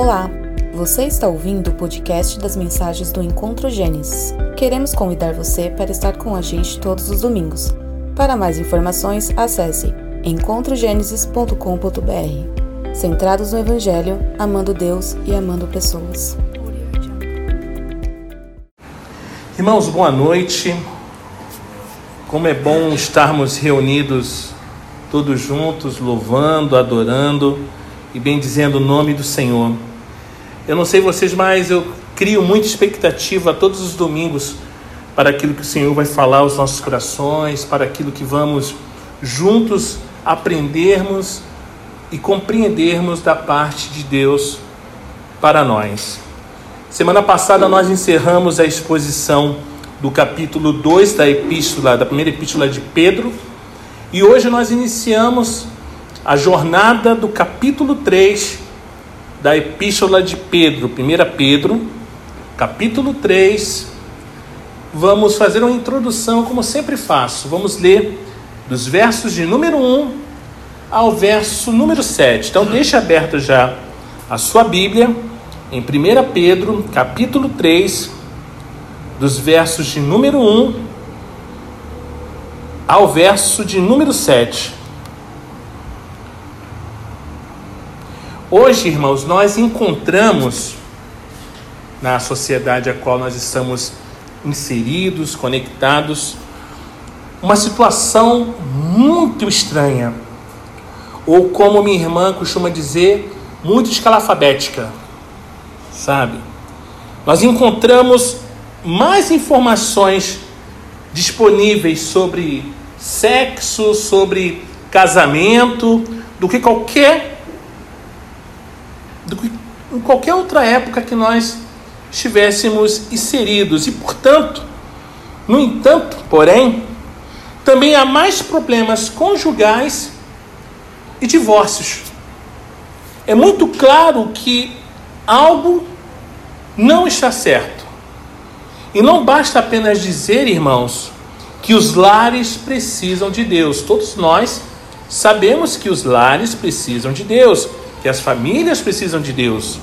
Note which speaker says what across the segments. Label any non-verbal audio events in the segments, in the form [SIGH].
Speaker 1: Olá, você está ouvindo o podcast das mensagens do Encontro Gênesis. Queremos convidar você para estar com a gente todos os domingos. Para mais informações, acesse encontrogenesis.com.br. Centrados no Evangelho, amando Deus e amando pessoas.
Speaker 2: Irmãos, boa noite. Como é bom estarmos reunidos todos juntos, louvando, adorando e bendizendo o nome do Senhor. Eu não sei vocês, mas eu crio muita expectativa todos os domingos para aquilo que o Senhor vai falar aos nossos corações, para aquilo que vamos juntos aprendermos e compreendermos da parte de Deus para nós. Semana passada nós encerramos a exposição do capítulo 2 da epístola, da primeira epístola de Pedro, e hoje nós iniciamos a jornada do capítulo 3 da epístola de Pedro, 1 Pedro, capítulo 3. Vamos fazer uma introdução, como sempre faço. Vamos ler dos versos de número 1 ao verso número 7. Então, deixe aberto já a sua Bíblia em 1 Pedro, capítulo 3, dos versos de número 1 ao verso de número 7. Hoje, irmãos, nós encontramos na sociedade a qual nós estamos inseridos, conectados, uma situação muito estranha, ou como minha irmã costuma dizer, muito escalafabética, sabe? Nós encontramos mais informações disponíveis sobre sexo, sobre casamento, do que qualquer em qualquer outra época que nós estivéssemos inseridos. E, portanto, no entanto, porém, também há mais problemas conjugais e divórcios. É muito claro que algo não está certo. E não basta apenas dizer, irmãos, que os lares precisam de Deus. Todos nós sabemos que os lares precisam de Deus que as famílias precisam de Deus.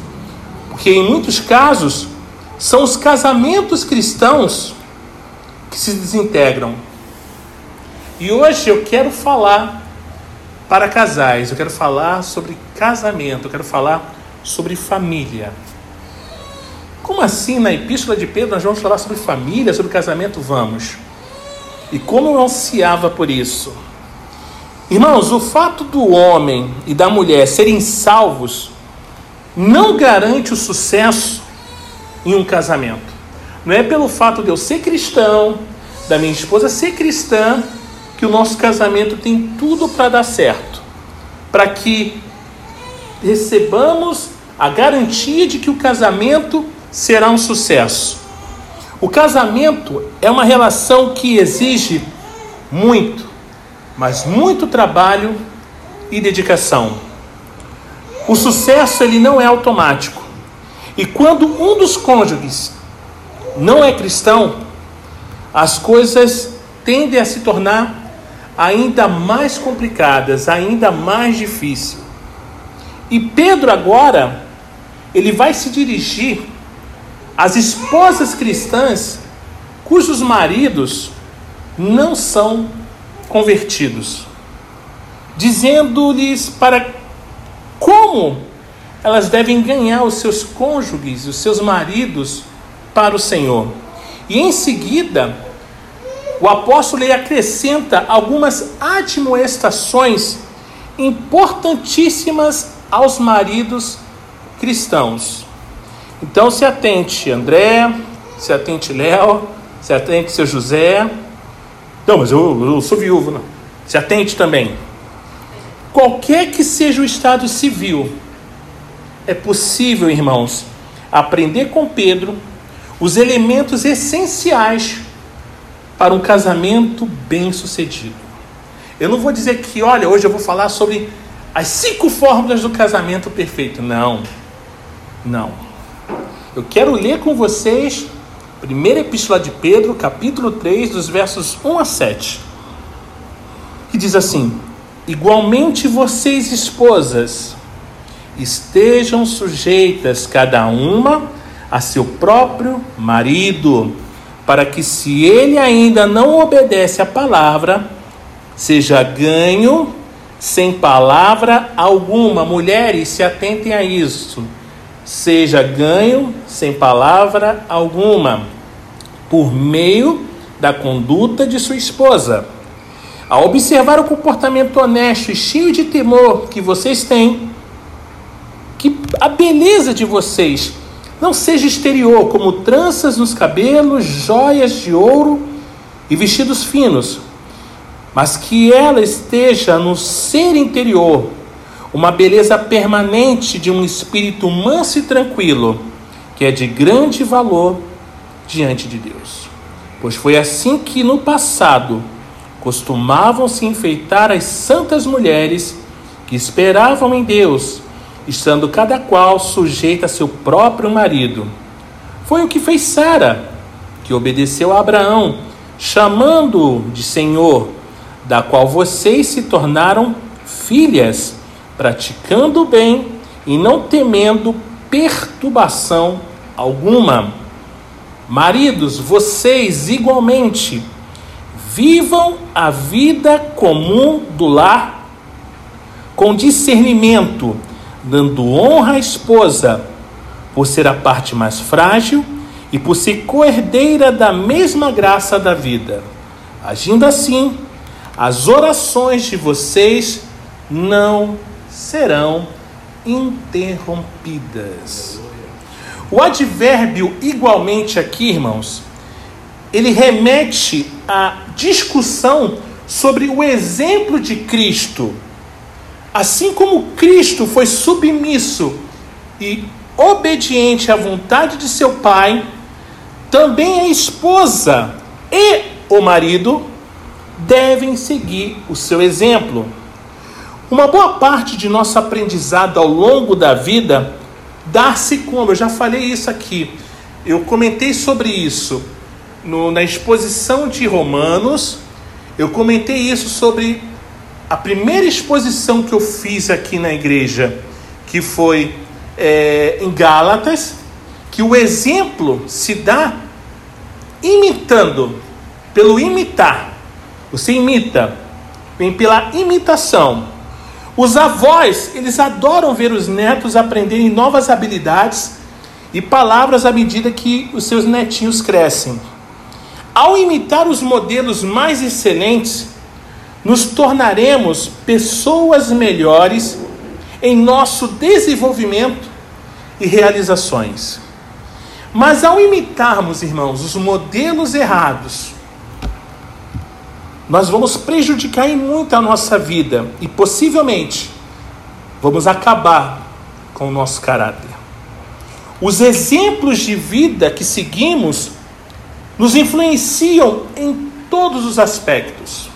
Speaker 2: Porque em muitos casos são os casamentos cristãos que se desintegram. E hoje eu quero falar para casais, eu quero falar sobre casamento, eu quero falar sobre família. Como assim na epístola de Pedro nós vamos falar sobre família, sobre casamento? Vamos. E como eu ansiava por isso. Irmãos, o fato do homem e da mulher serem salvos não garante o sucesso em um casamento. Não é pelo fato de eu ser cristão, da minha esposa ser cristã, que o nosso casamento tem tudo para dar certo. Para que recebamos a garantia de que o casamento será um sucesso. O casamento é uma relação que exige muito mas muito trabalho e dedicação. O sucesso ele não é automático. E quando um dos cônjuges não é cristão, as coisas tendem a se tornar ainda mais complicadas, ainda mais difícil. E Pedro agora ele vai se dirigir às esposas cristãs cujos maridos não são convertidos, dizendo-lhes para como elas devem ganhar os seus cônjuges, os seus maridos para o Senhor. E em seguida, o apóstolo lhe acrescenta algumas admoestações importantíssimas aos maridos cristãos. Então se atente, André, se atente, Léo, se atente, seu José, não, mas eu, eu sou viúvo, não. Se atente também. Qualquer que seja o estado civil, é possível, irmãos, aprender com Pedro os elementos essenciais para um casamento bem-sucedido. Eu não vou dizer que, olha, hoje eu vou falar sobre as cinco fórmulas do casamento perfeito. Não. Não. Eu quero ler com vocês Primeira Epístola de Pedro, capítulo 3, dos versos 1 a 7. Que diz assim: Igualmente vocês, esposas, estejam sujeitas cada uma a seu próprio marido, para que se ele ainda não obedece à palavra, seja ganho sem palavra alguma. Mulheres, se atentem a isso. Seja ganho sem palavra alguma, por meio da conduta de sua esposa. Ao observar o comportamento honesto e cheio de temor que vocês têm, que a beleza de vocês não seja exterior, como tranças nos cabelos, joias de ouro e vestidos finos, mas que ela esteja no ser interior, uma beleza permanente de um espírito manso e tranquilo, que é de grande valor diante de Deus. Pois foi assim que no passado costumavam se enfeitar as santas mulheres que esperavam em Deus estando cada qual sujeita a seu próprio marido. Foi o que fez Sara, que obedeceu a Abraão, chamando-o de Senhor, da qual vocês se tornaram filhas, praticando o bem e não temendo perturbação alguma. Maridos, vocês igualmente vivam a vida comum do lar com discernimento dando honra à esposa, por ser a parte mais frágil e por ser coerdeira da mesma graça da vida. Agindo assim, as orações de vocês não serão interrompidas. O advérbio igualmente aqui, irmãos, ele remete à discussão sobre o exemplo de Cristo Assim como Cristo foi submisso e obediente à vontade de seu Pai, também a esposa e o marido devem seguir o seu exemplo. Uma boa parte de nosso aprendizado ao longo da vida dá-se como, eu já falei isso aqui, eu comentei sobre isso no, na exposição de Romanos, eu comentei isso sobre a primeira exposição que eu fiz aqui na igreja, que foi é, em Gálatas, que o exemplo se dá imitando, pelo imitar. Você imita, vem pela imitação. Os avós, eles adoram ver os netos aprenderem novas habilidades e palavras à medida que os seus netinhos crescem. Ao imitar os modelos mais excelentes, nos tornaremos pessoas melhores em nosso desenvolvimento e realizações. Mas ao imitarmos, irmãos, os modelos errados, nós vamos prejudicar em muito a nossa vida e possivelmente vamos acabar com o nosso caráter. Os exemplos de vida que seguimos nos influenciam em todos os aspectos.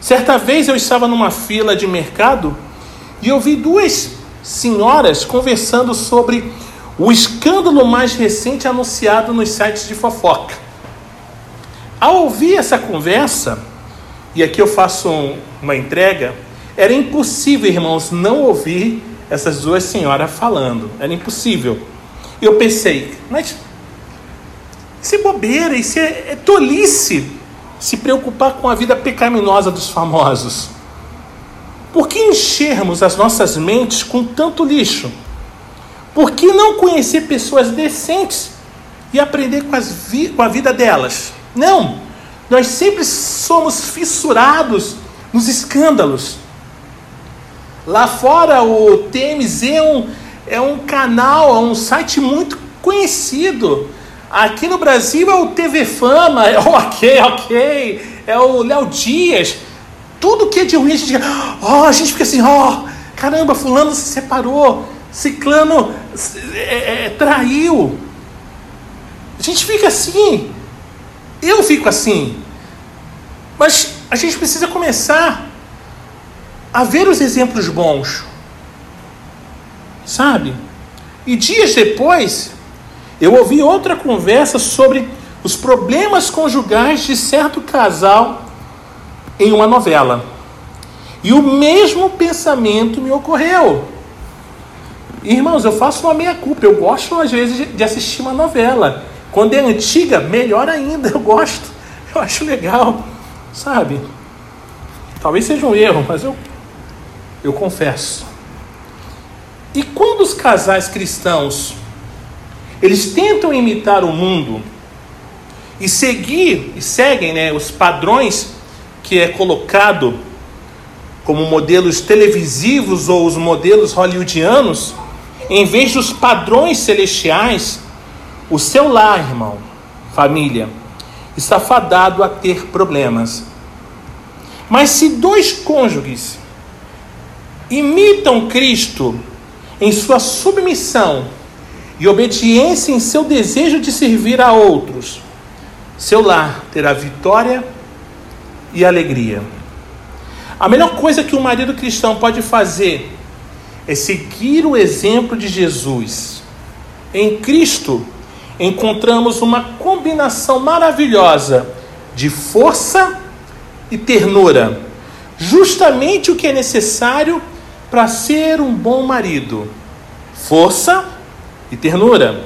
Speaker 2: Certa vez eu estava numa fila de mercado e eu vi duas senhoras conversando sobre o escândalo mais recente anunciado nos sites de fofoca. Ao ouvir essa conversa, e aqui eu faço um, uma entrega, era impossível, irmãos, não ouvir essas duas senhoras falando. Era impossível. E eu pensei, mas isso é bobeira, isso é, é tolice se preocupar com a vida pecaminosa dos famosos? Por que enchermos as nossas mentes com tanto lixo? Por que não conhecer pessoas decentes e aprender com, com a vida delas? Não! Nós sempre somos fissurados nos escândalos. Lá fora, o TMZ é um, é um canal, é um site muito conhecido Aqui no Brasil é o TV Fama, é o [LAUGHS] Ok, Ok, é o Léo Dias. Tudo que é de ruim a gente, oh, a gente fica assim, ó, oh, caramba, fulano se separou, ciclano é, é, traiu. A gente fica assim. Eu fico assim. Mas a gente precisa começar a ver os exemplos bons. Sabe? E dias depois, eu ouvi outra conversa sobre os problemas conjugais de certo casal em uma novela. E o mesmo pensamento me ocorreu. Irmãos, eu faço uma meia-culpa. Eu gosto, às vezes, de assistir uma novela. Quando é antiga, melhor ainda. Eu gosto. Eu acho legal. Sabe? Talvez seja um erro, mas eu, eu confesso. E quando os casais cristãos eles tentam imitar o mundo e seguir e seguem né, os padrões que é colocado como modelos televisivos ou os modelos hollywoodianos, em vez dos padrões celestiais, o seu lar, irmão, família, está fadado a ter problemas. Mas se dois cônjuges imitam Cristo em sua submissão e obediência em seu desejo de servir a outros, seu lar terá vitória e alegria. A melhor coisa que um marido cristão pode fazer é seguir o exemplo de Jesus. Em Cristo, encontramos uma combinação maravilhosa de força e ternura, justamente o que é necessário para ser um bom marido: força e ternura.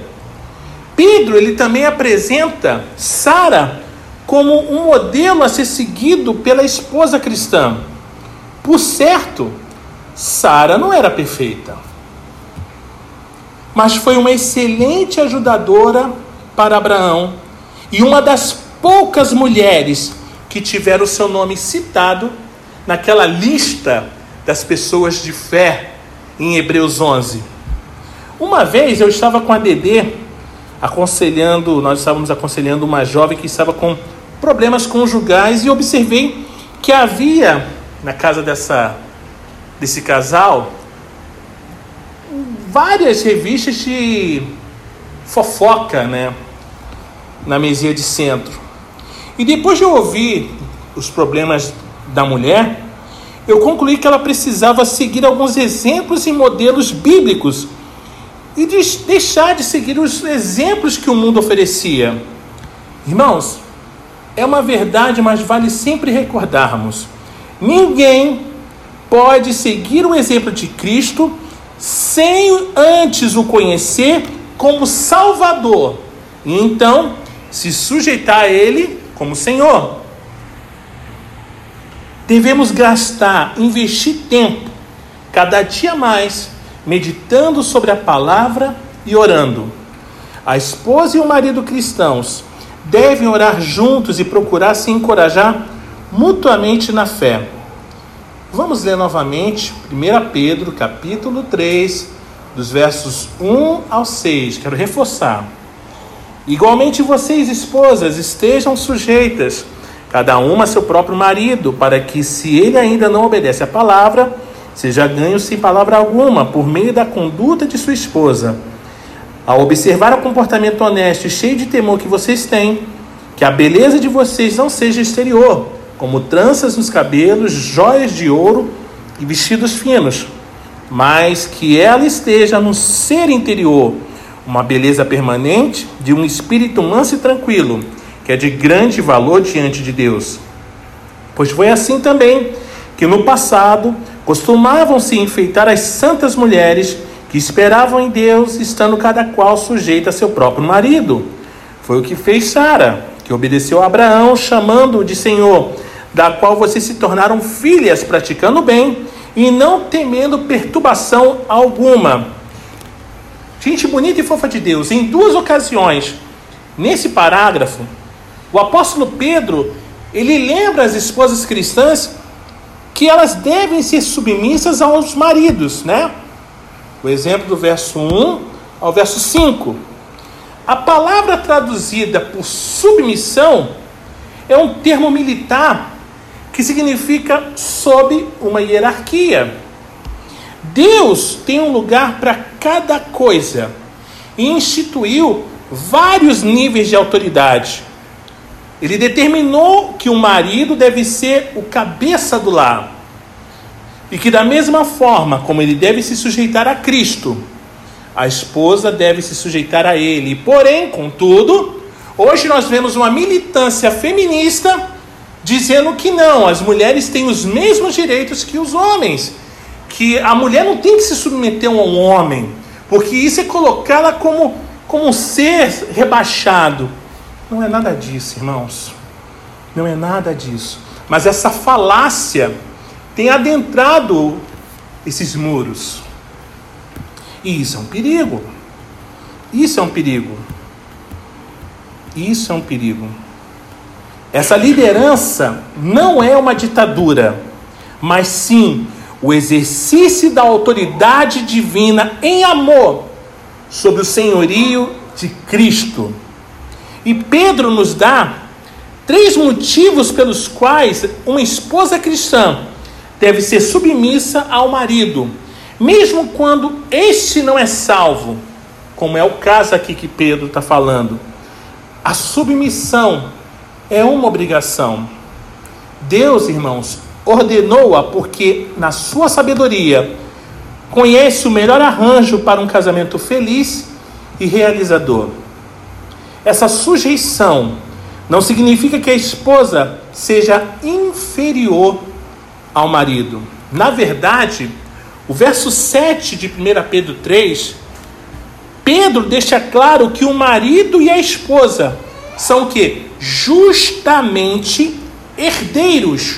Speaker 2: Pedro ele também apresenta Sara como um modelo a ser seguido pela esposa cristã. Por certo, Sara não era perfeita, mas foi uma excelente ajudadora para Abraão e uma das poucas mulheres que tiveram o seu nome citado naquela lista das pessoas de fé em Hebreus 11. Uma vez eu estava com a Dedê aconselhando, nós estávamos aconselhando uma jovem que estava com problemas conjugais e observei que havia na casa dessa desse casal várias revistas de fofoca, né, na mesinha de centro. E depois de ouvir os problemas da mulher, eu concluí que ela precisava seguir alguns exemplos e modelos bíblicos e de deixar de seguir os exemplos que o mundo oferecia. Irmãos, é uma verdade, mas vale sempre recordarmos: ninguém pode seguir o exemplo de Cristo sem antes o conhecer como Salvador e então se sujeitar a Ele como Senhor. Devemos gastar, investir tempo, cada dia mais, meditando sobre a palavra e orando. A esposa e o marido cristãos devem orar juntos e procurar se encorajar mutuamente na fé. Vamos ler novamente 1 Pedro, capítulo 3, dos versos 1 ao 6. Quero reforçar. Igualmente vocês, esposas, estejam sujeitas, cada uma a seu próprio marido, para que, se ele ainda não obedece à palavra, seja ganho sem palavra alguma, por meio da conduta de sua esposa. Ao observar o comportamento honesto e cheio de temor que vocês têm, que a beleza de vocês não seja exterior, como tranças nos cabelos, joias de ouro e vestidos finos, mas que ela esteja no ser interior, uma beleza permanente de um espírito manso e tranquilo, que é de grande valor diante de Deus. Pois foi assim também que no passado costumavam se enfeitar as santas mulheres que esperavam em Deus, estando cada qual sujeita a seu próprio marido. Foi o que fez Sara, que obedeceu a Abraão, chamando-o de Senhor, da qual vocês se tornaram filhas, praticando bem e não temendo perturbação alguma. Gente bonita e fofa de Deus, em duas ocasiões, nesse parágrafo, o apóstolo Pedro, ele lembra as esposas cristãs que elas devem ser submissas aos maridos, né? O exemplo do verso 1 ao verso 5. A palavra traduzida por submissão é um termo militar que significa sob uma hierarquia. Deus tem um lugar para cada coisa e instituiu vários níveis de autoridade. Ele determinou que o marido deve ser o cabeça do lar. E que, da mesma forma como ele deve se sujeitar a Cristo, a esposa deve se sujeitar a ele. Porém, contudo, hoje nós vemos uma militância feminista dizendo que não, as mulheres têm os mesmos direitos que os homens, que a mulher não tem que se submeter a um homem, porque isso é colocá-la como, como um ser rebaixado. Não é nada disso, irmãos. Não é nada disso. Mas essa falácia tem adentrado esses muros. E isso é um perigo. Isso é um perigo. Isso é um perigo. Essa liderança não é uma ditadura, mas sim o exercício da autoridade divina em amor sobre o senhorio de Cristo. E Pedro nos dá três motivos pelos quais uma esposa cristã deve ser submissa ao marido, mesmo quando este não é salvo, como é o caso aqui que Pedro está falando. A submissão é uma obrigação. Deus, irmãos, ordenou-a porque, na sua sabedoria, conhece o melhor arranjo para um casamento feliz e realizador. Essa sujeição não significa que a esposa seja inferior ao marido. Na verdade, o verso 7 de 1 Pedro 3, Pedro deixa claro que o marido e a esposa são que? Justamente herdeiros.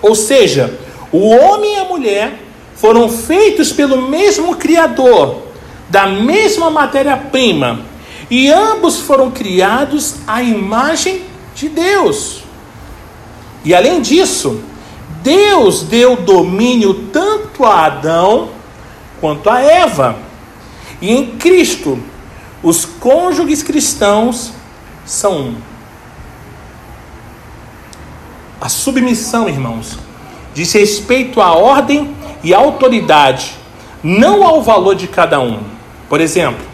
Speaker 2: Ou seja, o homem e a mulher foram feitos pelo mesmo Criador, da mesma matéria-prima, e ambos foram criados à imagem de Deus. E além disso, Deus deu domínio tanto a Adão quanto a Eva. E em Cristo, os cônjuges cristãos são um. A submissão, irmãos, diz respeito à ordem e à autoridade, não ao valor de cada um. Por exemplo,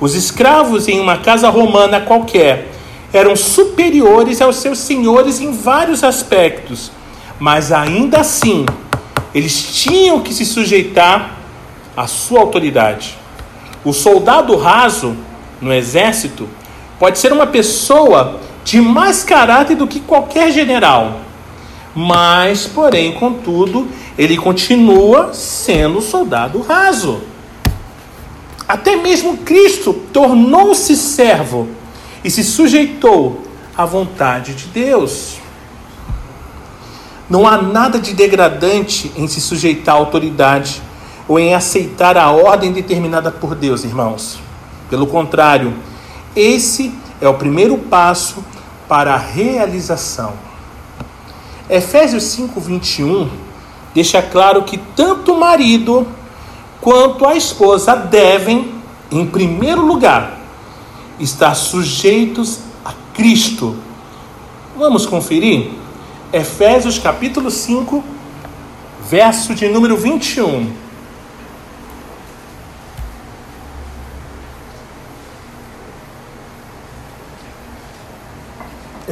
Speaker 2: os escravos em uma casa romana qualquer eram superiores aos seus senhores em vários aspectos, mas ainda assim eles tinham que se sujeitar à sua autoridade. O soldado raso no exército Pode ser uma pessoa de mais caráter do que qualquer general, mas, porém, contudo, ele continua sendo soldado raso. Até mesmo Cristo tornou-se servo e se sujeitou à vontade de Deus. Não há nada de degradante em se sujeitar à autoridade ou em aceitar a ordem determinada por Deus, irmãos. Pelo contrário, esse é o primeiro passo para a realização. Efésios 5:21 deixa claro que tanto o marido quanto a esposa devem, em primeiro lugar, estar sujeitos a Cristo. Vamos conferir? Efésios capítulo 5, verso de número 21.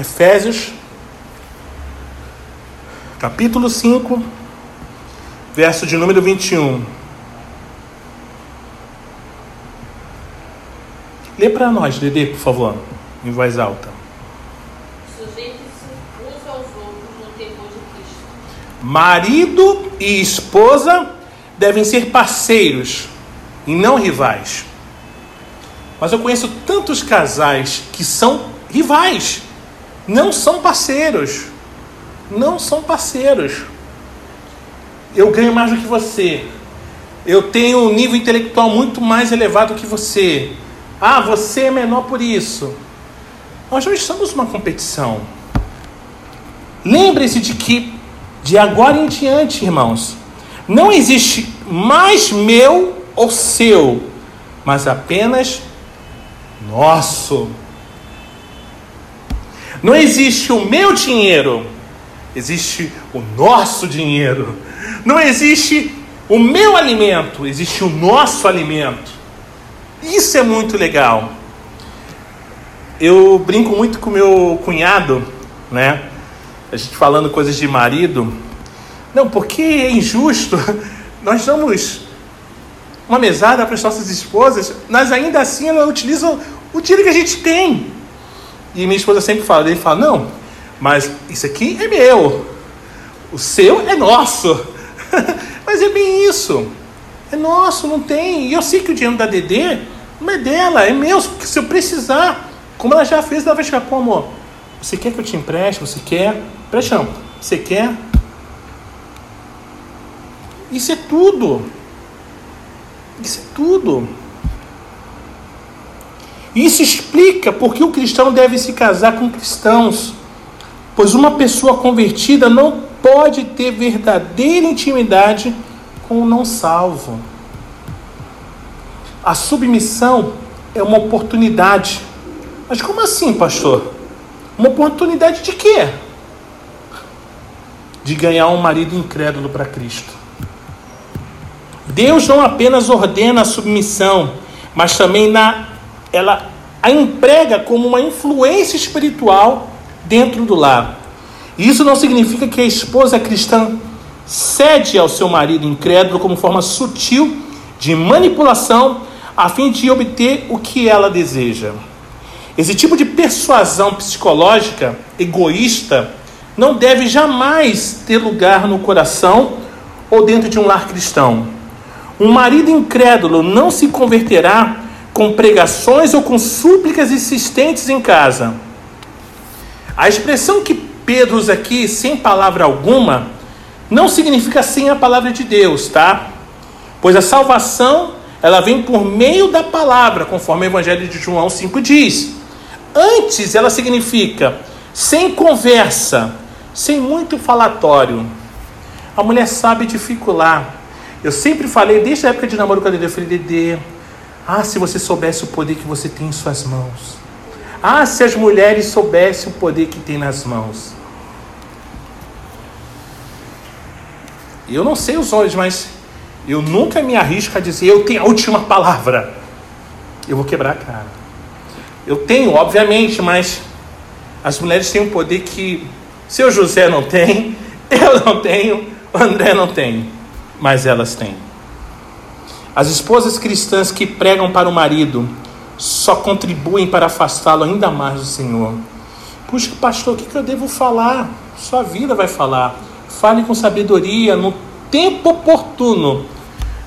Speaker 2: Efésios, capítulo 5, verso de número 21. Lê para nós, Dede, por favor, em voz alta. Sujeitem-se uns aos outros no temor de Cristo. Marido e esposa devem ser parceiros e não rivais. Mas eu conheço tantos casais que são rivais não são parceiros. Não são parceiros. Eu ganho mais do que você. Eu tenho um nível intelectual muito mais elevado que você. Ah, você é menor por isso. Nós não estamos numa competição. Lembre-se de que, de agora em diante, irmãos, não existe mais meu ou seu, mas apenas nosso. Não existe o meu dinheiro, existe o nosso dinheiro. Não existe o meu alimento, existe o nosso alimento. Isso é muito legal. Eu brinco muito com meu cunhado, né? A gente falando coisas de marido. Não, porque é injusto. [LAUGHS] Nós damos uma mesada para as nossas esposas, mas ainda assim elas utilizam o dinheiro que a gente tem. E minha esposa sempre fala, ele fala, não, mas isso aqui é meu, o seu é nosso. [LAUGHS] mas é bem isso, É nosso, não tem. E eu sei que o dinheiro da Dedê não é dela, é meu. Se eu precisar, como ela já fez, ela vai chegar, pô, amor, você quer que eu te empreste? Você quer? Preste não. Você quer? Isso é tudo. Isso é tudo. Isso explica por que o cristão deve se casar com cristãos. Pois uma pessoa convertida não pode ter verdadeira intimidade com o não salvo. A submissão é uma oportunidade. Mas como assim, pastor? Uma oportunidade de quê? De ganhar um marido incrédulo para Cristo. Deus não apenas ordena a submissão, mas também na, ela a emprega como uma influência espiritual dentro do lar. Isso não significa que a esposa cristã cede ao seu marido incrédulo como forma sutil de manipulação a fim de obter o que ela deseja. Esse tipo de persuasão psicológica egoísta não deve jamais ter lugar no coração ou dentro de um lar cristão. Um marido incrédulo não se converterá com pregações ou com súplicas insistentes em casa. A expressão que Pedro usa aqui, sem palavra alguma, não significa sem a palavra de Deus, tá? Pois a salvação, ela vem por meio da palavra, conforme o Evangelho de João 5 diz. Antes, ela significa sem conversa, sem muito falatório. A mulher sabe dificular. Eu sempre falei, desde a época de namoro com a Dedê, eu falei, Dedê, ah, se você soubesse o poder que você tem em suas mãos. Ah, se as mulheres soubessem o poder que tem nas mãos. Eu não sei os homens, mas eu nunca me arrisco a dizer eu tenho a última palavra. Eu vou quebrar a cara. Eu tenho, obviamente, mas as mulheres têm um poder que seu José não tem, [LAUGHS] eu não tenho, André não tem, mas elas têm. As esposas cristãs que pregam para o marido só contribuem para afastá-lo ainda mais do Senhor. Puxa, pastor, o que eu devo falar? Sua vida vai falar. Fale com sabedoria, no tempo oportuno.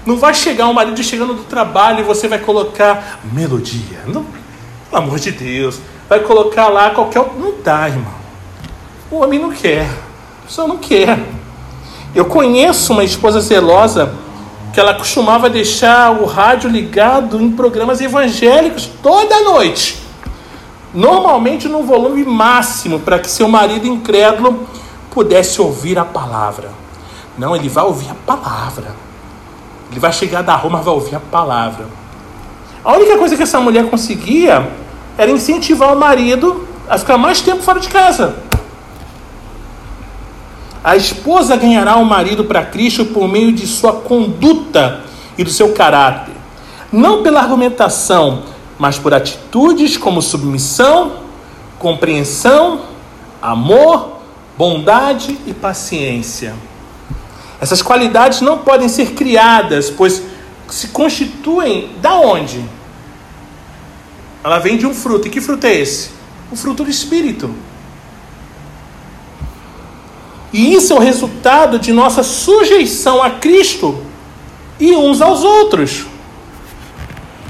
Speaker 2: Não vai chegar um marido chegando do trabalho e você vai colocar melodia. Não, pelo amor de Deus. Vai colocar lá qualquer. Não dá, irmão. O homem não quer. A pessoa não quer. Eu conheço uma esposa zelosa que ela costumava deixar o rádio ligado em programas evangélicos toda noite. Normalmente no volume máximo, para que seu marido incrédulo pudesse ouvir a palavra. Não, ele vai ouvir a palavra. Ele vai chegar da Roma, vai ouvir a palavra. A única coisa que essa mulher conseguia era incentivar o marido a ficar mais tempo fora de casa. A esposa ganhará o marido para Cristo por meio de sua conduta e do seu caráter. Não pela argumentação, mas por atitudes como submissão, compreensão, amor, bondade e paciência. Essas qualidades não podem ser criadas, pois se constituem da onde? Ela vem de um fruto. E que fruto é esse? O fruto do Espírito. E isso é o resultado de nossa sujeição a Cristo e uns aos outros.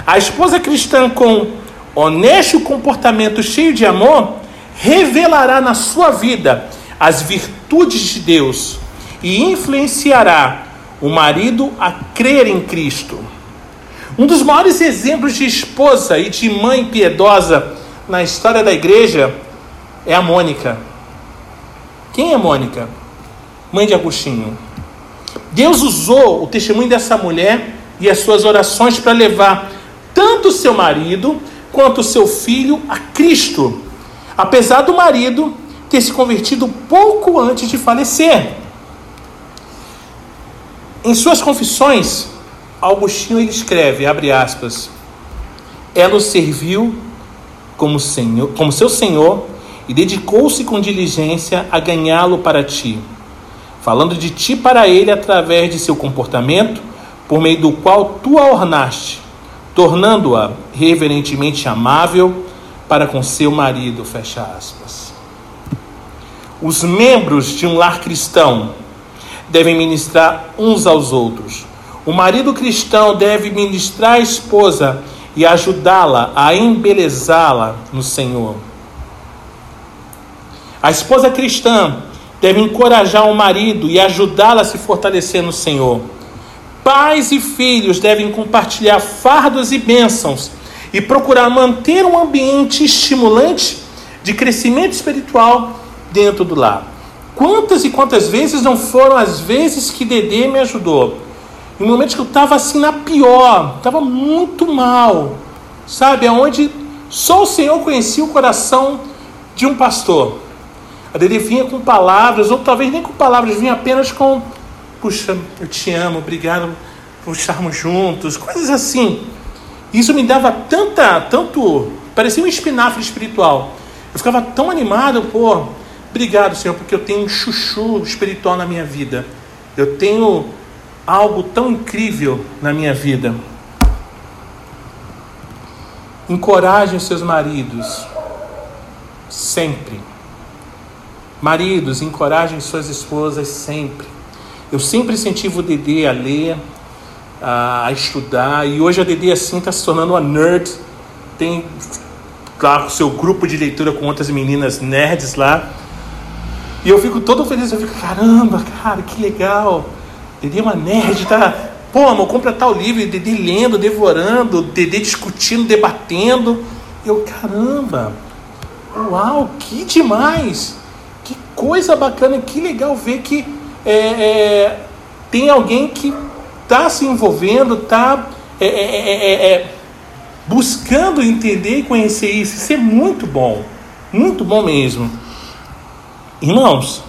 Speaker 2: A esposa cristã com honesto comportamento cheio de amor revelará na sua vida as virtudes de Deus e influenciará o marido a crer em Cristo. Um dos maiores exemplos de esposa e de mãe piedosa na história da igreja é a Mônica. Quem é Mônica? Mãe de Agostinho. Deus usou o testemunho dessa mulher e as suas orações para levar tanto seu marido quanto seu filho a Cristo, apesar do marido ter se convertido pouco antes de falecer. Em suas confissões, Agostinho ele escreve, abre aspas, ela o serviu como, senhor, como seu senhor e dedicou-se com diligência a ganhá-lo para ti, falando de ti para ele através de seu comportamento, por meio do qual tu a ornaste, tornando-a reverentemente amável para com seu marido, fecha aspas. Os membros de um lar cristão devem ministrar uns aos outros, O marido cristão deve ministrar a esposa e ajudá-la a embelezá-la no Senhor. A esposa cristã deve encorajar o marido e ajudá-la a se fortalecer no Senhor. Pais e filhos devem compartilhar fardos e bênçãos e procurar manter um ambiente estimulante de crescimento espiritual dentro do lar. Quantas e quantas vezes não foram as vezes que Dedê me ajudou? Em momentos que eu estava assim na pior, estava muito mal, sabe? Aonde só o Senhor conhecia o coração de um pastor. A vinha com palavras, ou talvez nem com palavras, vinha apenas com: Puxa, eu te amo, obrigado por estarmos juntos, coisas assim. Isso me dava tanta, tanto, parecia um espinafre espiritual. Eu ficava tão animado, pô, obrigado, Senhor, porque eu tenho um chuchu espiritual na minha vida. Eu tenho algo tão incrível na minha vida. Encorajem seus maridos, sempre. Maridos, encorajem suas esposas sempre. Eu sempre incentivo o Dedê a ler, a, estudar, e hoje a Dedê assim está se tornando uma nerd. Tem, claro, seu grupo de leitura com outras meninas nerds lá. E eu fico todo feliz, eu fico, caramba, cara, que legal. Dedê é uma nerd, tá? Pô, amor, compra tal livro, Dedê lendo, devorando, Dedê discutindo, debatendo. Eu, caramba, uau, que demais! Coisa bacana, que legal ver que é, é, tem alguém que está se envolvendo, está é, é, é, é, buscando entender e conhecer isso. Isso é muito bom, muito bom mesmo. Irmãos,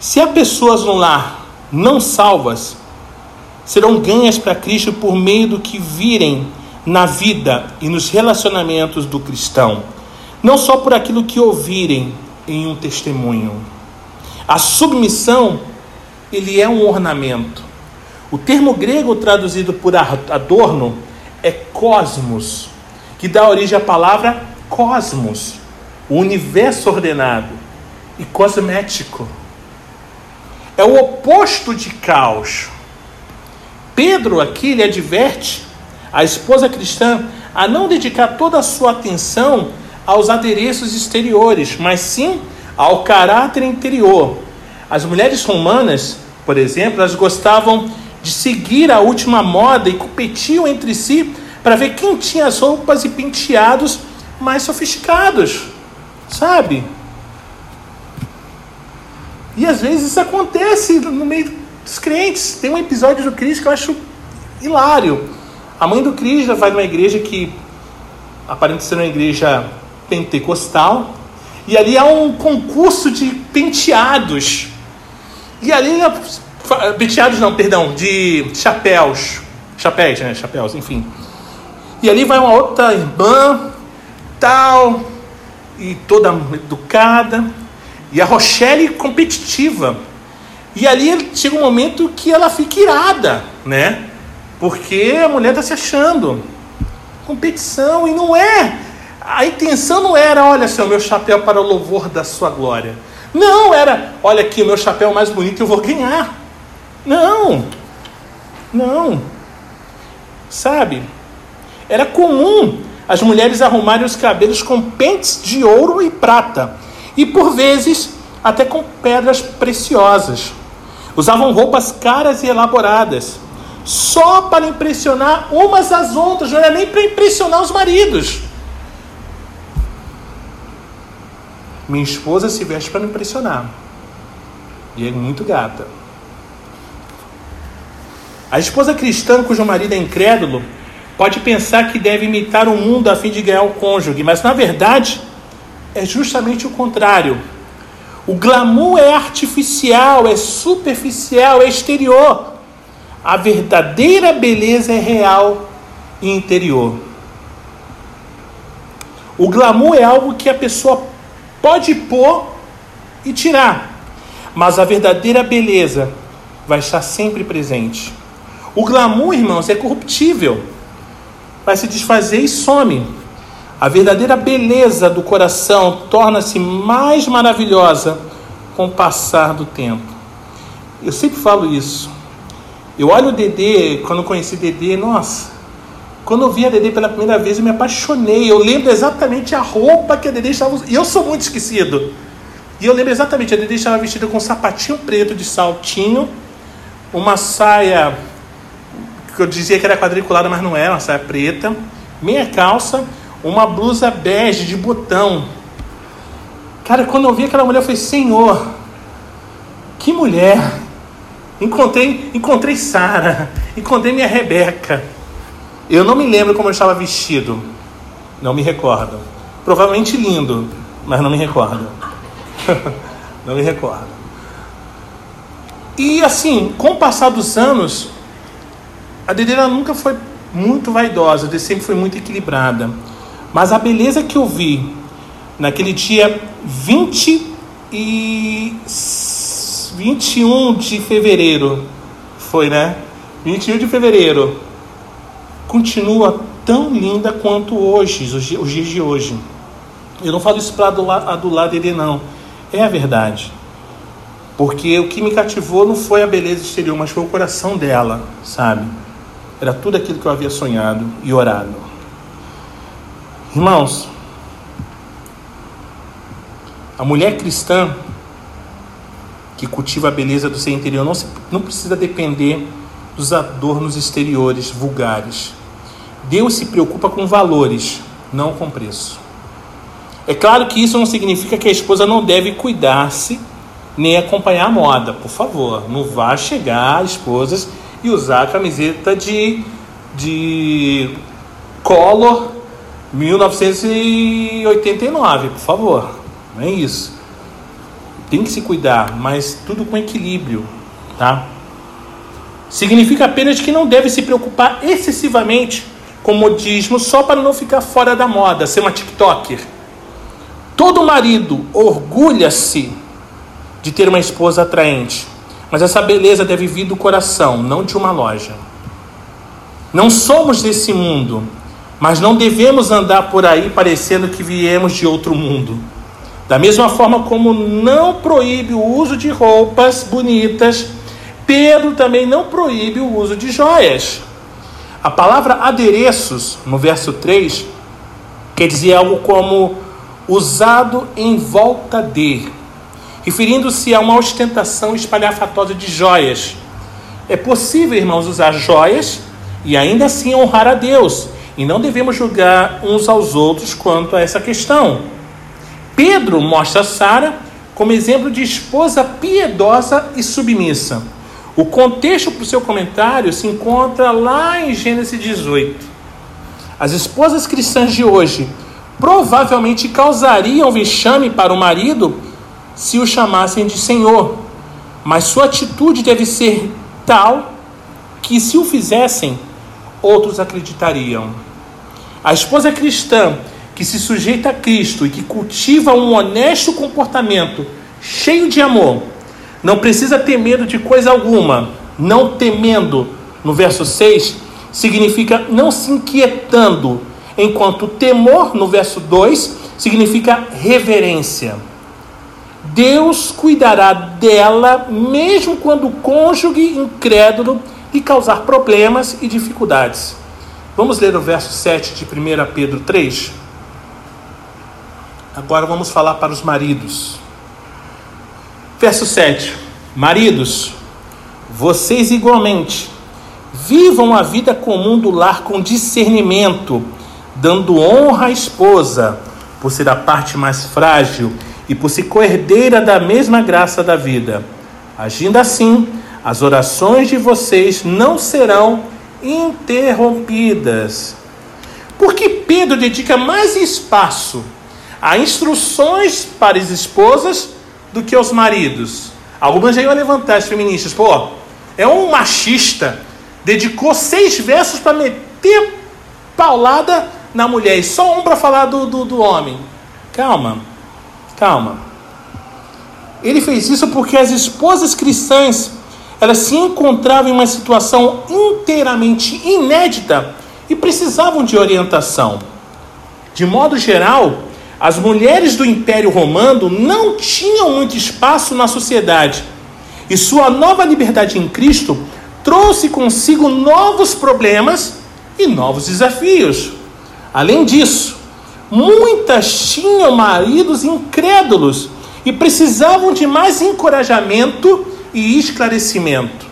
Speaker 2: se há pessoas no lar não salvas serão ganhas para Cristo por meio do que virem na vida e nos relacionamentos do cristão, não só por aquilo que ouvirem em um testemunho. A submissão, ele é um ornamento. O termo grego traduzido por adorno é cosmos, que dá origem à palavra cosmos, o universo ordenado, e cosmético é o oposto de caos. Pedro aqui lhe adverte a esposa cristã a não dedicar toda a sua atenção aos adereços exteriores, mas sim ao caráter interior. As mulheres romanas, por exemplo, elas gostavam de seguir a última moda e competiam entre si para ver quem tinha as roupas e penteados mais sofisticados, sabe? E às vezes isso acontece no meio dos crentes. Tem um episódio do Cris que eu acho hilário. A mãe do Cris vai numa igreja que aparenta ser uma igreja pentecostal. E ali há um concurso de penteados. E ali, penteados não, perdão, de chapéus. Chapéus, né? Chapéus, enfim. E ali vai uma outra irmã, tal, e toda educada. E a Rochelle competitiva. E ali chega um momento que ela fica irada, né? Porque a mulher está se achando. Competição, e não é. A intenção não era, olha, seu meu chapéu para o louvor da sua glória. Não, era, olha aqui, o meu chapéu mais bonito eu vou ganhar. Não, não. Sabe? Era comum as mulheres arrumarem os cabelos com pentes de ouro e prata e por vezes até com pedras preciosas. Usavam roupas caras e elaboradas, só para impressionar umas às outras, não era nem para impressionar os maridos. Minha esposa se veste para me impressionar. E é muito gata. A esposa cristã cujo marido é incrédulo pode pensar que deve imitar o mundo a fim de ganhar o cônjuge, mas na verdade é justamente o contrário. O glamour é artificial, é superficial, é exterior. A verdadeira beleza é real e interior. O glamour é algo que a pessoa pode pôr e tirar, mas a verdadeira beleza vai estar sempre presente. O glamour, irmãos, é corruptível, vai se desfazer e some. A verdadeira beleza do coração torna-se mais maravilhosa com o passar do tempo. Eu sempre falo isso. Eu olho o Dedê, quando eu conheci Dedê, nossa. Quando eu vi a Dedê pela primeira vez, eu me apaixonei. Eu lembro exatamente a roupa que a Dedê estava usando. E eu sou muito esquecido. E eu lembro exatamente, a Dedê estava vestida com um sapatinho preto de saltinho, uma saia que eu dizia que era quadriculada, mas não era, uma saia preta, meia calça, uma blusa bege de botão. Cara, quando eu vi aquela mulher, eu falei, Senhor, que mulher! Encontrei, encontrei Sara, [LAUGHS] encontrei minha Rebeca. Eu não me lembro como eu estava vestido. Não me recordo. Provavelmente lindo, mas não me recordo. [LAUGHS] não me recordo. E assim, com o passar dos anos, a Dedeira nunca foi muito vaidosa, ela sempre foi muito equilibrada. Mas a beleza que eu vi naquele dia 20 e 21 de fevereiro, foi, né? 21 de fevereiro, continua tão linda quanto hoje, os dias de hoje. Eu não falo isso para adular dele, não. É a verdade. Porque o que me cativou não foi a beleza exterior, mas foi o coração dela, sabe? Era tudo aquilo que eu havia sonhado e orado. Irmãos, a mulher cristã que cultiva a beleza do seu interior não, se, não precisa depender dos adornos exteriores vulgares. Deus se preocupa com valores, não com preço. É claro que isso não significa que a esposa não deve cuidar-se nem acompanhar a moda. Por favor, não vá chegar esposas e usar a camiseta de, de Collor 1989, por favor. Não é isso. Tem que se cuidar, mas tudo com equilíbrio, tá? Significa apenas que não deve se preocupar excessivamente com modismo só para não ficar fora da moda, ser uma TikToker. Todo marido orgulha-se de ter uma esposa atraente, mas essa beleza deve vir do coração, não de uma loja. Não somos desse mundo, mas não devemos andar por aí parecendo que viemos de outro mundo. Da mesma forma como não proíbe o uso de roupas bonitas, Pedro também não proíbe o uso de joias. A palavra adereços, no verso 3, quer dizer algo como usado em volta de, referindo-se a uma ostentação espalhafatosa de joias. É possível, irmãos, usar joias e ainda assim honrar a Deus, e não devemos julgar uns aos outros quanto a essa questão. Pedro mostra Sara como exemplo de esposa piedosa e submissa. O contexto para o seu comentário se encontra lá em Gênesis 18. As esposas cristãs de hoje provavelmente causariam vexame para o marido se o chamassem de Senhor, mas sua atitude deve ser tal que, se o fizessem, outros acreditariam. A esposa cristã que se sujeita a Cristo e que cultiva um honesto comportamento, cheio de amor, não precisa ter medo de coisa alguma. Não temendo, no verso 6, significa não se inquietando, enquanto temor, no verso 2, significa reverência. Deus cuidará dela mesmo quando o cônjuge incrédulo lhe causar problemas e dificuldades. Vamos ler o verso 7 de 1 Pedro 3? Agora vamos falar para os maridos. Verso 7. Maridos, vocês igualmente vivam a vida comum do lar com discernimento, dando honra à esposa, por ser a parte mais frágil e por ser coerdeira da mesma graça da vida. Agindo assim, as orações de vocês não serão interrompidas. Porque Pedro dedica mais espaço há instruções para as esposas do que aos maridos. Algumas já iam levantar as feministas, pô, é um machista, dedicou seis versos para meter paulada na mulher e só um para falar do, do, do homem. Calma, calma. Ele fez isso porque as esposas cristãs elas se encontravam em uma situação inteiramente inédita e precisavam de orientação. De modo geral, as mulheres do Império Romano não tinham muito espaço na sociedade e sua nova liberdade em Cristo trouxe consigo novos problemas e novos desafios. Além disso, muitas tinham maridos incrédulos e precisavam de mais encorajamento e esclarecimento.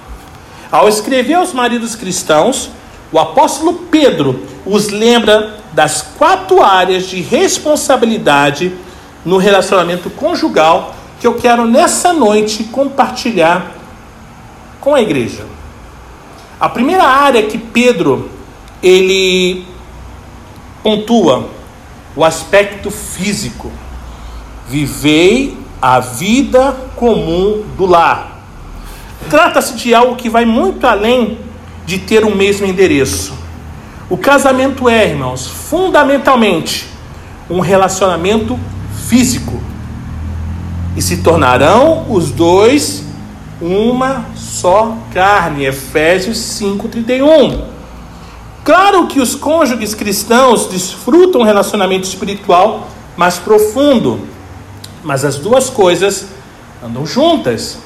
Speaker 2: Ao escrever aos maridos cristãos, o apóstolo Pedro os lembra das quatro áreas de responsabilidade no relacionamento conjugal que eu quero nessa noite compartilhar com a igreja. A primeira área que Pedro ele pontua o aspecto físico. Vivei a vida comum do lar. Trata-se de algo que vai muito além de ter o mesmo endereço. O casamento é, irmãos, fundamentalmente um relacionamento físico. E se tornarão os dois uma só carne. Efésios 5:31. Claro que os cônjuges cristãos desfrutam um relacionamento espiritual mais profundo, mas as duas coisas andam juntas.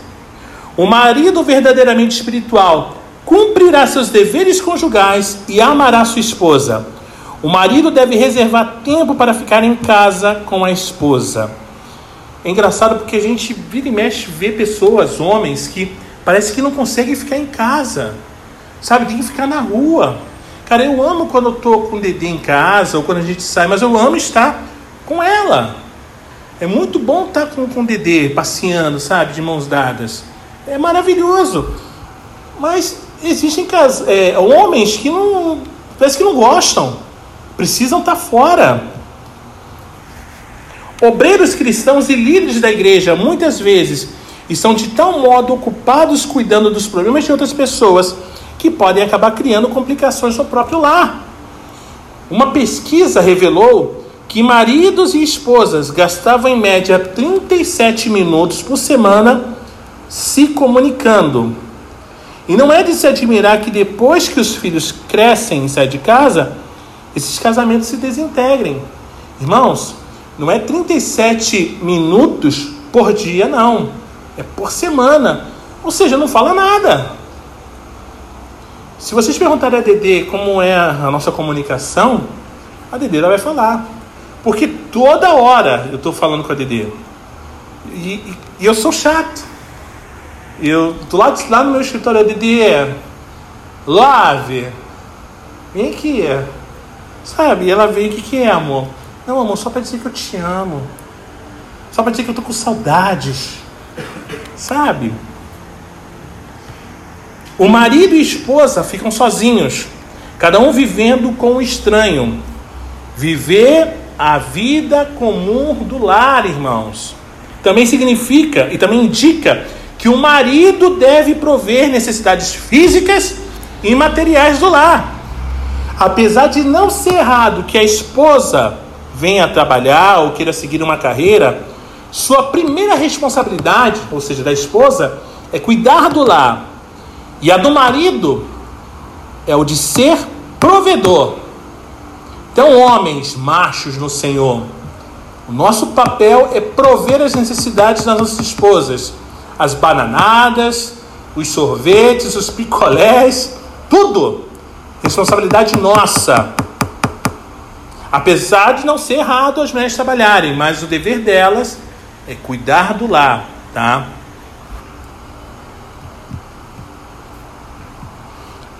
Speaker 2: O marido verdadeiramente espiritual cumprirá seus deveres conjugais e amará sua esposa. O marido deve reservar tempo para ficar em casa com a esposa. É engraçado porque a gente vira e mexe vê pessoas, homens, que parece que não conseguem ficar em casa. Sabe, tem que ficar na rua. Cara, eu amo quando eu tô com o Dedê em casa ou quando a gente sai, mas eu amo estar com ela. É muito bom estar com, com o Dedê, passeando, sabe, de mãos dadas. É maravilhoso. Mas existem. É, homens que não. parece que não gostam. Precisam estar fora. Obreiros cristãos e líderes da igreja, muitas vezes, estão de tal modo ocupados cuidando dos problemas de outras pessoas que podem acabar criando complicações no próprio lar. Uma pesquisa revelou que maridos e esposas gastavam em média 37 minutos por semana se comunicando. E não é de se admirar que depois que os filhos crescem e saem de casa, esses casamentos se desintegrem. Irmãos, não é 37 minutos por dia, não. É por semana. Ou seja, não fala nada. Se vocês perguntarem a Dedê como é a nossa comunicação, a Dedê vai falar. Porque toda hora eu estou falando com a Dedê. E, e, e, eu sou chato. Eu do lado lá no meu escritório, a Dedê, lave. Vem aqui. Sabe? E ela veio, o que, que é, amor? Não, amor, só para dizer que eu te amo. Só para dizer que eu tô com saudades. Sabe? O marido e esposa ficam sozinhos, cada um vivendo com o estranho. Viver a vida comum do lar, irmãos. Também significa e também indica que o marido deve prover necessidades físicas e materiais do lar. Apesar de não ser errado que a esposa venha trabalhar ou queira seguir uma carreira, sua primeira responsabilidade, ou seja, da esposa, é cuidar do lar e a do marido é o de ser provedor. Então, homens, machos no Senhor, o nosso papel é prover as necessidades das nossas esposas, as bananadas, os sorvetes, os picolés, tudo. Responsabilidade nossa. Apesar de não ser errado as mulheres trabalharem, mas o dever delas é cuidar do lar, tá?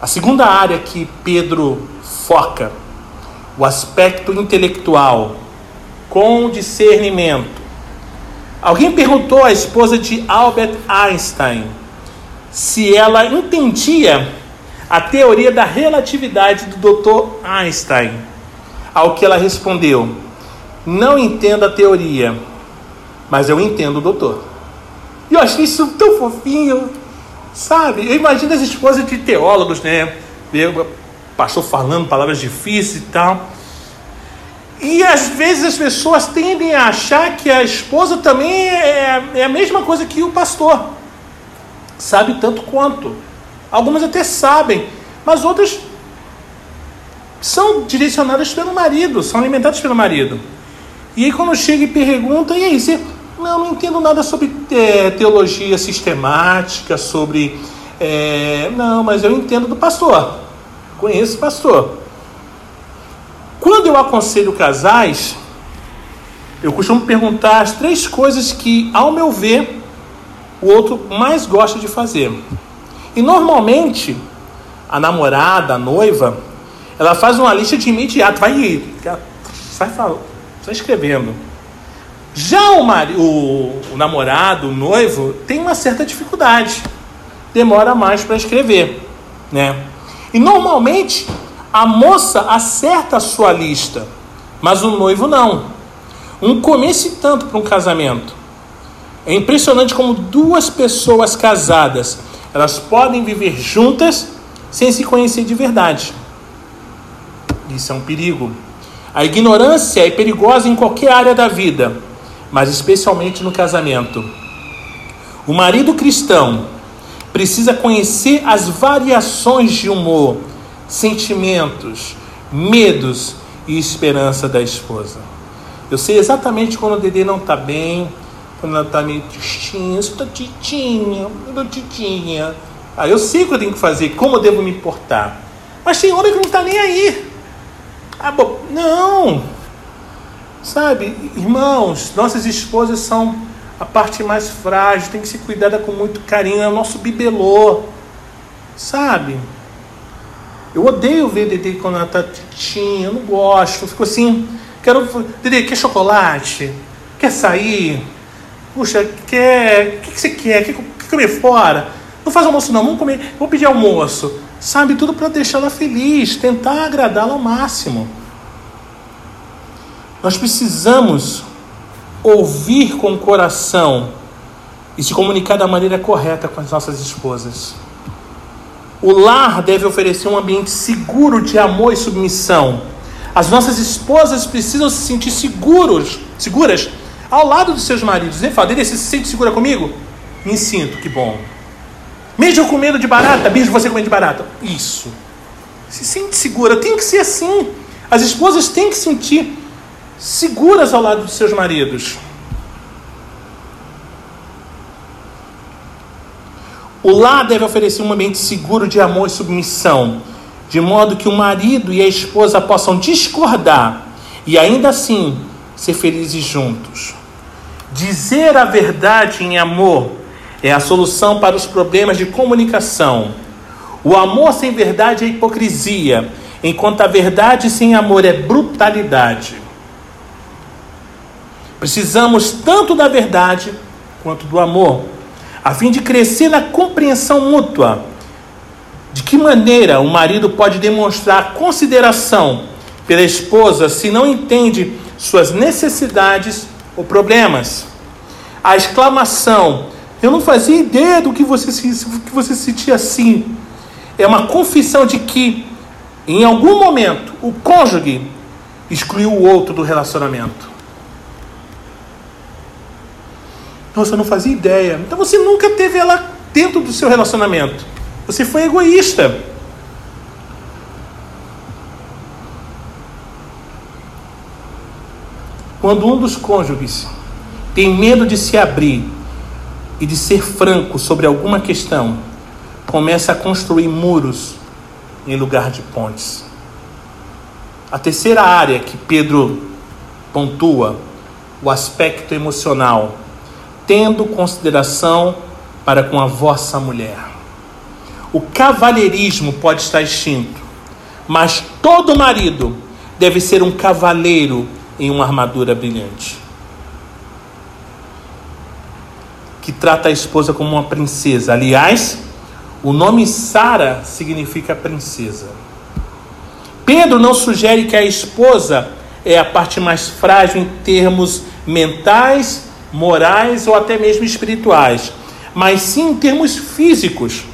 Speaker 2: A segunda área que Pedro foca, o aspecto intelectual, com discernimento. Alguém perguntou à esposa de Albert Einstein se ela entendia a teoria da relatividade do Dr. Einstein. Ao que ela respondeu: Não entendo a teoria, mas eu entendo o doutor. E eu achei isso tão fofinho. Sabe? Eu imagino as esposas de teólogos, né? Pastor falando palavras difíceis e tal. E às vezes as pessoas tendem a achar que a esposa também é, é a mesma coisa que o pastor. Sabe tanto quanto. Algumas até sabem, mas outras são direcionadas pelo marido, são alimentadas pelo marido. E aí quando chega e pergunta, e aí, você não, não entendo nada sobre é, teologia sistemática, sobre É, não, mas eu entendo do pastor. Conheço o pastor. Quando eu aconselho casais, eu costumo perguntar as três coisas que, ao meu ver, o outro mais gosta de fazer. E normalmente, a namorada, a noiva, ela faz uma lista de imediato, vai ir, sai, sai escrevendo. Já o, o, o namorado, o noivo, tem uma certa dificuldade, demora mais para escrever, né? E normalmente a moça acerta a sua lista, mas o noivo não. Um começo e tanto para um casamento. É impressionante como duas pessoas casadas, elas podem viver juntas sem se conhecer de verdade. Isso é um perigo. A ignorância é perigosa em qualquer área da vida, mas especialmente no casamento. O marido cristão precisa conhecer as variações de humor, sentimentos, medos e esperança da esposa. Eu sei exatamente quando o Dedê não está bem, quando ela está meio tristinha, tô titinha, tô titinha. Ah, eu sei o que eu tenho que fazer, como eu devo me importar. Mas tem homem que não está nem aí. Ah, bom, não. Sabe, irmãos, nossas esposas são a parte mais frágil, tem que ser cuidada com muito carinho, é o nosso bibelô. Sabe? Eu odeio ver Dedê quando ela está titinha, eu não gosto, eu fico assim, quero. Dedê, quer chocolate? Quer sair? Puxa, quer. O que, que você quer? Quer, quer comer fora? Não faz almoço não, vamos comer, vou pedir almoço. Sabe, tudo para deixá-la feliz, tentar agradá-la ao máximo. Nós precisamos ouvir com o coração e se comunicar da maneira correta com as nossas esposas. O lar deve oferecer um ambiente seguro de amor e submissão. As nossas esposas precisam se sentir seguros, seguras ao lado dos seus maridos. Ele fala, você se sente segura comigo? Me sinto, que bom. Mesmo com medo de barata, mesmo você com medo de barata. Isso. Se sente segura, tem que ser assim. As esposas têm que sentir seguras ao lado dos seus maridos. O lar deve oferecer um ambiente seguro de amor e submissão, de modo que o marido e a esposa possam discordar e ainda assim ser felizes juntos. Dizer a verdade em amor é a solução para os problemas de comunicação. O amor sem verdade é hipocrisia, enquanto a verdade sem amor é brutalidade. Precisamos tanto da verdade quanto do amor a fim de crescer na compreensão mútua. De que maneira o marido pode demonstrar consideração pela esposa se não entende suas necessidades ou problemas? A exclamação, eu não fazia ideia do que você, que você sentia assim, é uma confissão de que, em algum momento, o cônjuge excluiu o outro do relacionamento. Nossa, eu não fazia ideia. Então você nunca teve ela dentro do seu relacionamento. Você foi egoísta. Quando um dos cônjuges tem medo de se abrir e de ser franco sobre alguma questão, começa a construir muros em lugar de pontes. A terceira área que Pedro pontua, o aspecto emocional tendo consideração para com a vossa mulher. O cavalheirismo pode estar extinto, mas todo marido deve ser um cavaleiro em uma armadura brilhante. Que trata a esposa como uma princesa. Aliás, o nome Sara significa princesa. Pedro não sugere que a esposa é a parte mais frágil em termos mentais morais ou até mesmo espirituais, mas sim em termos físicos.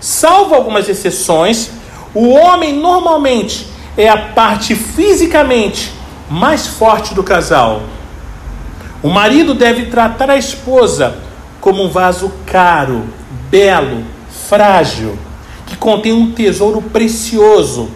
Speaker 2: Salvo algumas exceções, o homem normalmente é a parte fisicamente mais forte do casal. O marido deve tratar a esposa como um vaso caro, belo, frágil, que contém um tesouro precioso.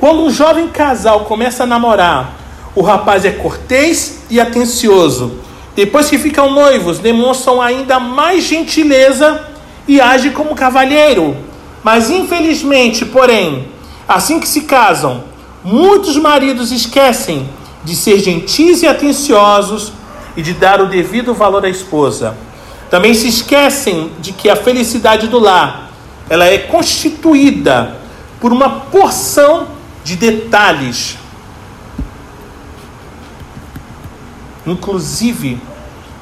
Speaker 2: Quando um jovem casal começa a namorar, o rapaz é cortês e atencioso, depois que ficam noivos, demonstram ainda mais gentileza e age como cavalheiro. Mas infelizmente, porém, assim que se casam, muitos maridos esquecem de ser gentis e atenciosos e de dar o devido valor à esposa. Também se esquecem de que a felicidade do lar, ela é constituída por uma porção de detalhes. Inclusive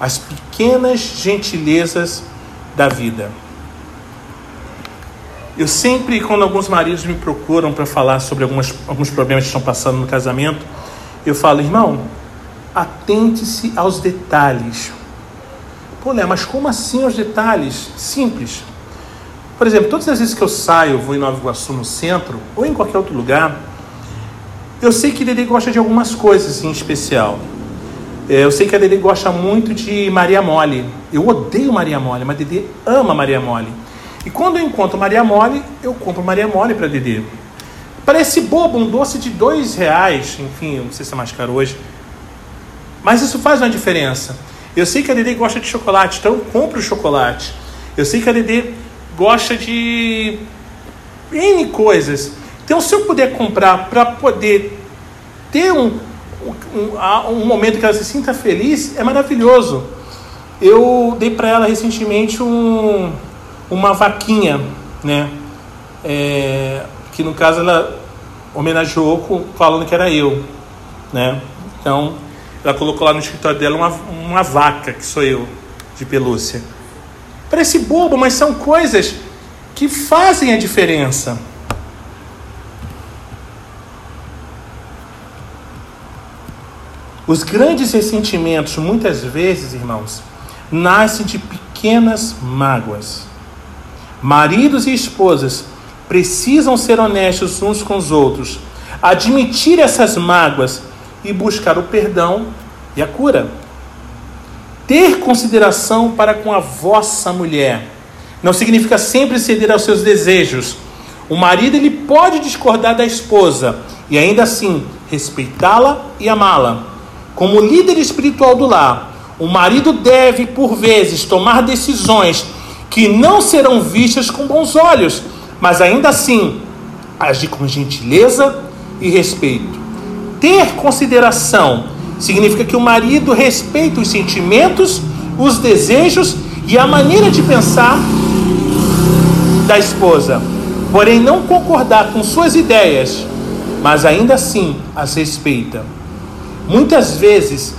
Speaker 2: as pequenas gentilezas da vida. Eu sempre, quando alguns maridos me procuram para falar sobre algumas, alguns problemas que estão passando no casamento, eu falo, irmão, atente-se aos detalhes. Pô, Léo, mas como assim os detalhes? Simples. Por exemplo, todas as vezes que eu saio, vou em Nova Iguaçu no centro, ou em qualquer outro lugar, eu sei que Dede gosta de algumas coisas em especial. É, eu sei que a Dede gosta muito de Maria Mole. Eu odeio Maria Mole, mas Dede ama Maria Mole. E quando eu encontro Maria Mole, eu compro Maria Mole para Dede. Parece bobo, um doce de dois reais, enfim, não sei se é mais caro hoje. Mas isso faz uma diferença. Eu sei que a Dede gosta de chocolate, então eu compro chocolate. Eu sei que a Dede gosta de N coisas. Então, se eu puder comprar para poder ter um, um, um, momento que ela se sinta feliz, é maravilhoso. Eu dei para ela recentemente um, uma vaquinha, né? É, que no caso ela homenageou falando que era eu, né? Então, ela colocou lá no escritório dela uma, uma vaca, que sou eu, de pelúcia. Parece bobo, mas são coisas que fazem a diferença. Os grandes ressentimentos, muitas vezes, irmãos, nascem de pequenas mágoas. Maridos e esposas precisam ser honestos uns com os outros, admitir essas mágoas e buscar o perdão e a cura. Ter consideração para com a vossa mulher não significa sempre ceder aos seus desejos. O marido ele pode discordar da esposa e ainda assim respeitá-la e amá-la. Como líder espiritual do lar, o marido deve, por vezes, tomar decisões que não serão vistas com bons olhos, mas ainda assim agir com gentileza e respeito. Ter consideração significa que o marido respeita os sentimentos, os desejos e a maneira de pensar da esposa, porém não concordar com suas ideias, mas ainda assim as respeita. Muitas vezes,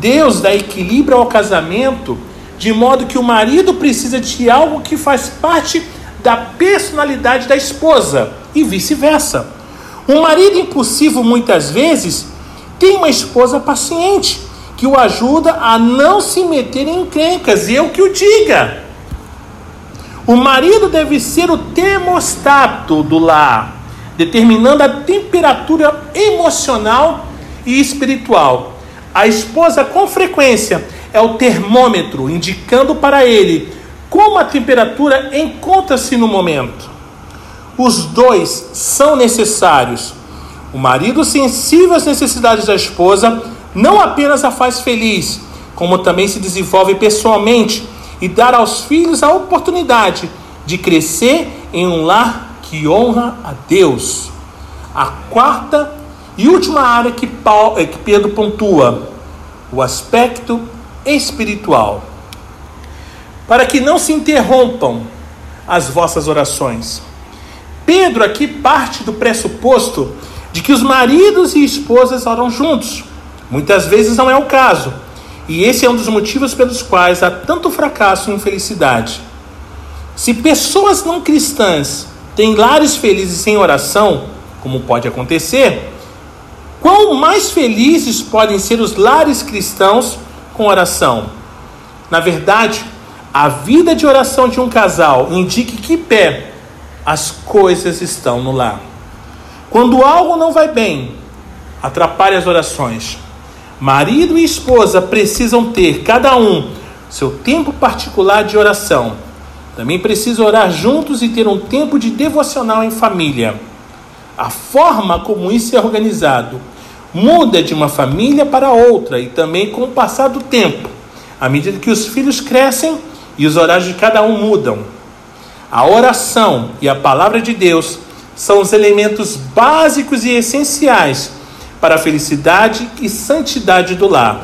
Speaker 2: Deus dá equilíbrio ao casamento de modo que o marido precisa de algo que faz parte da personalidade da esposa e vice-versa. Um marido impulsivo muitas vezes tem uma esposa paciente que o ajuda a não se meter em encrencas, e eu que o diga. O marido deve ser o termostato do lar, determinando a temperatura emocional e espiritual. A esposa, com frequência, é o termômetro, indicando para ele como a temperatura encontra-se no momento. Os dois são necessários. O marido sensível às necessidades da esposa não apenas a faz feliz, como também se desenvolve pessoalmente e dar aos filhos a oportunidade de crescer em um lar que honra a Deus. A quarta e última área que, Paulo, que Pedro pontua, o aspecto espiritual para que não se interrompam as vossas orações. Pedro aqui parte do pressuposto de que os maridos e esposas oram juntos. Muitas vezes não é o caso, e esse é um dos motivos pelos quais há tanto fracasso e infelicidade. Se pessoas não cristãs têm lares felizes sem oração, como pode acontecer, quão mais felizes podem ser os lares cristãos com oração? Na verdade, a vida de oração de um casal indique que pé as coisas estão no lar. Quando algo não vai bem, atrapalha as orações. Marido e esposa precisam ter, cada um, seu tempo particular de oração. Também precisam orar juntos e ter um tempo de devocional em família. A forma como isso é organizado muda de uma família para outra e também com o passar do tempo. À medida que os filhos crescem, e os horários de cada um mudam. A oração e a palavra de Deus são os elementos básicos e essenciais para a felicidade e santidade do lar.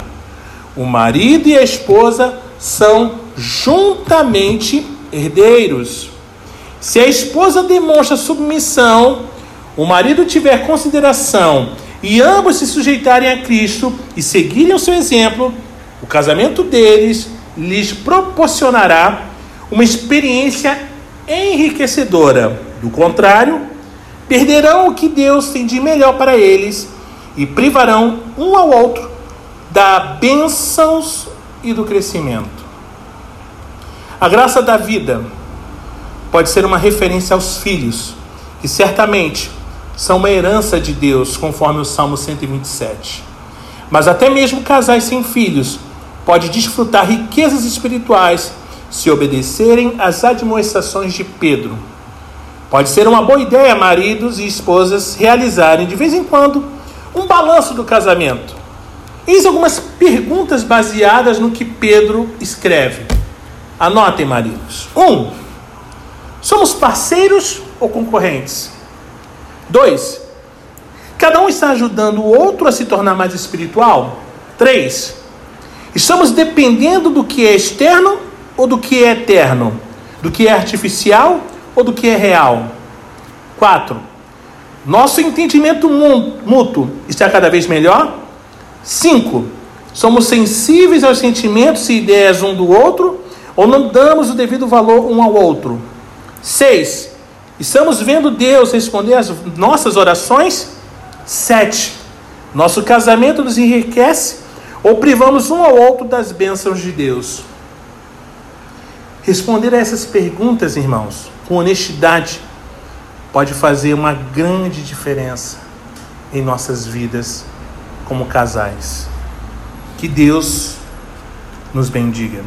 Speaker 2: O marido e a esposa são juntamente herdeiros. Se a esposa demonstra submissão, o marido tiver consideração e ambos se sujeitarem a Cristo e seguirem o seu exemplo, o casamento deles lhes proporcionará uma experiência enriquecedora. Do contrário, perderão o que Deus tem de melhor para eles e privarão um ao outro da bênçãos e do crescimento. A graça da vida pode ser uma referência aos filhos, que certamente são uma herança de Deus, conforme o Salmo 127. Mas até mesmo casais sem filhos pode desfrutar riquezas espirituais se obedecerem às admoestações de Pedro. Pode ser uma boa ideia maridos e esposas realizarem de vez em quando um balanço do casamento. Eis algumas perguntas baseadas no que Pedro escreve. Anotem, maridos. 1. Um, somos parceiros ou concorrentes? 2. Cada um está ajudando o outro a se tornar mais espiritual? 3. Estamos dependendo do que é externo ou do que é eterno? Do que é artificial ou do que é real? 4. Nosso entendimento mútuo está cada vez melhor? 5. Somos sensíveis aos sentimentos e ideias um do outro ou não damos o devido valor um ao outro? 6. Estamos vendo Deus responder às nossas orações? 7. Nosso casamento nos enriquece ou privamos um ao outro das bênçãos de Deus? Responder a essas perguntas, irmãos, com honestidade, pode fazer uma grande diferença em nossas vidas como casais. Que Deus nos bendiga.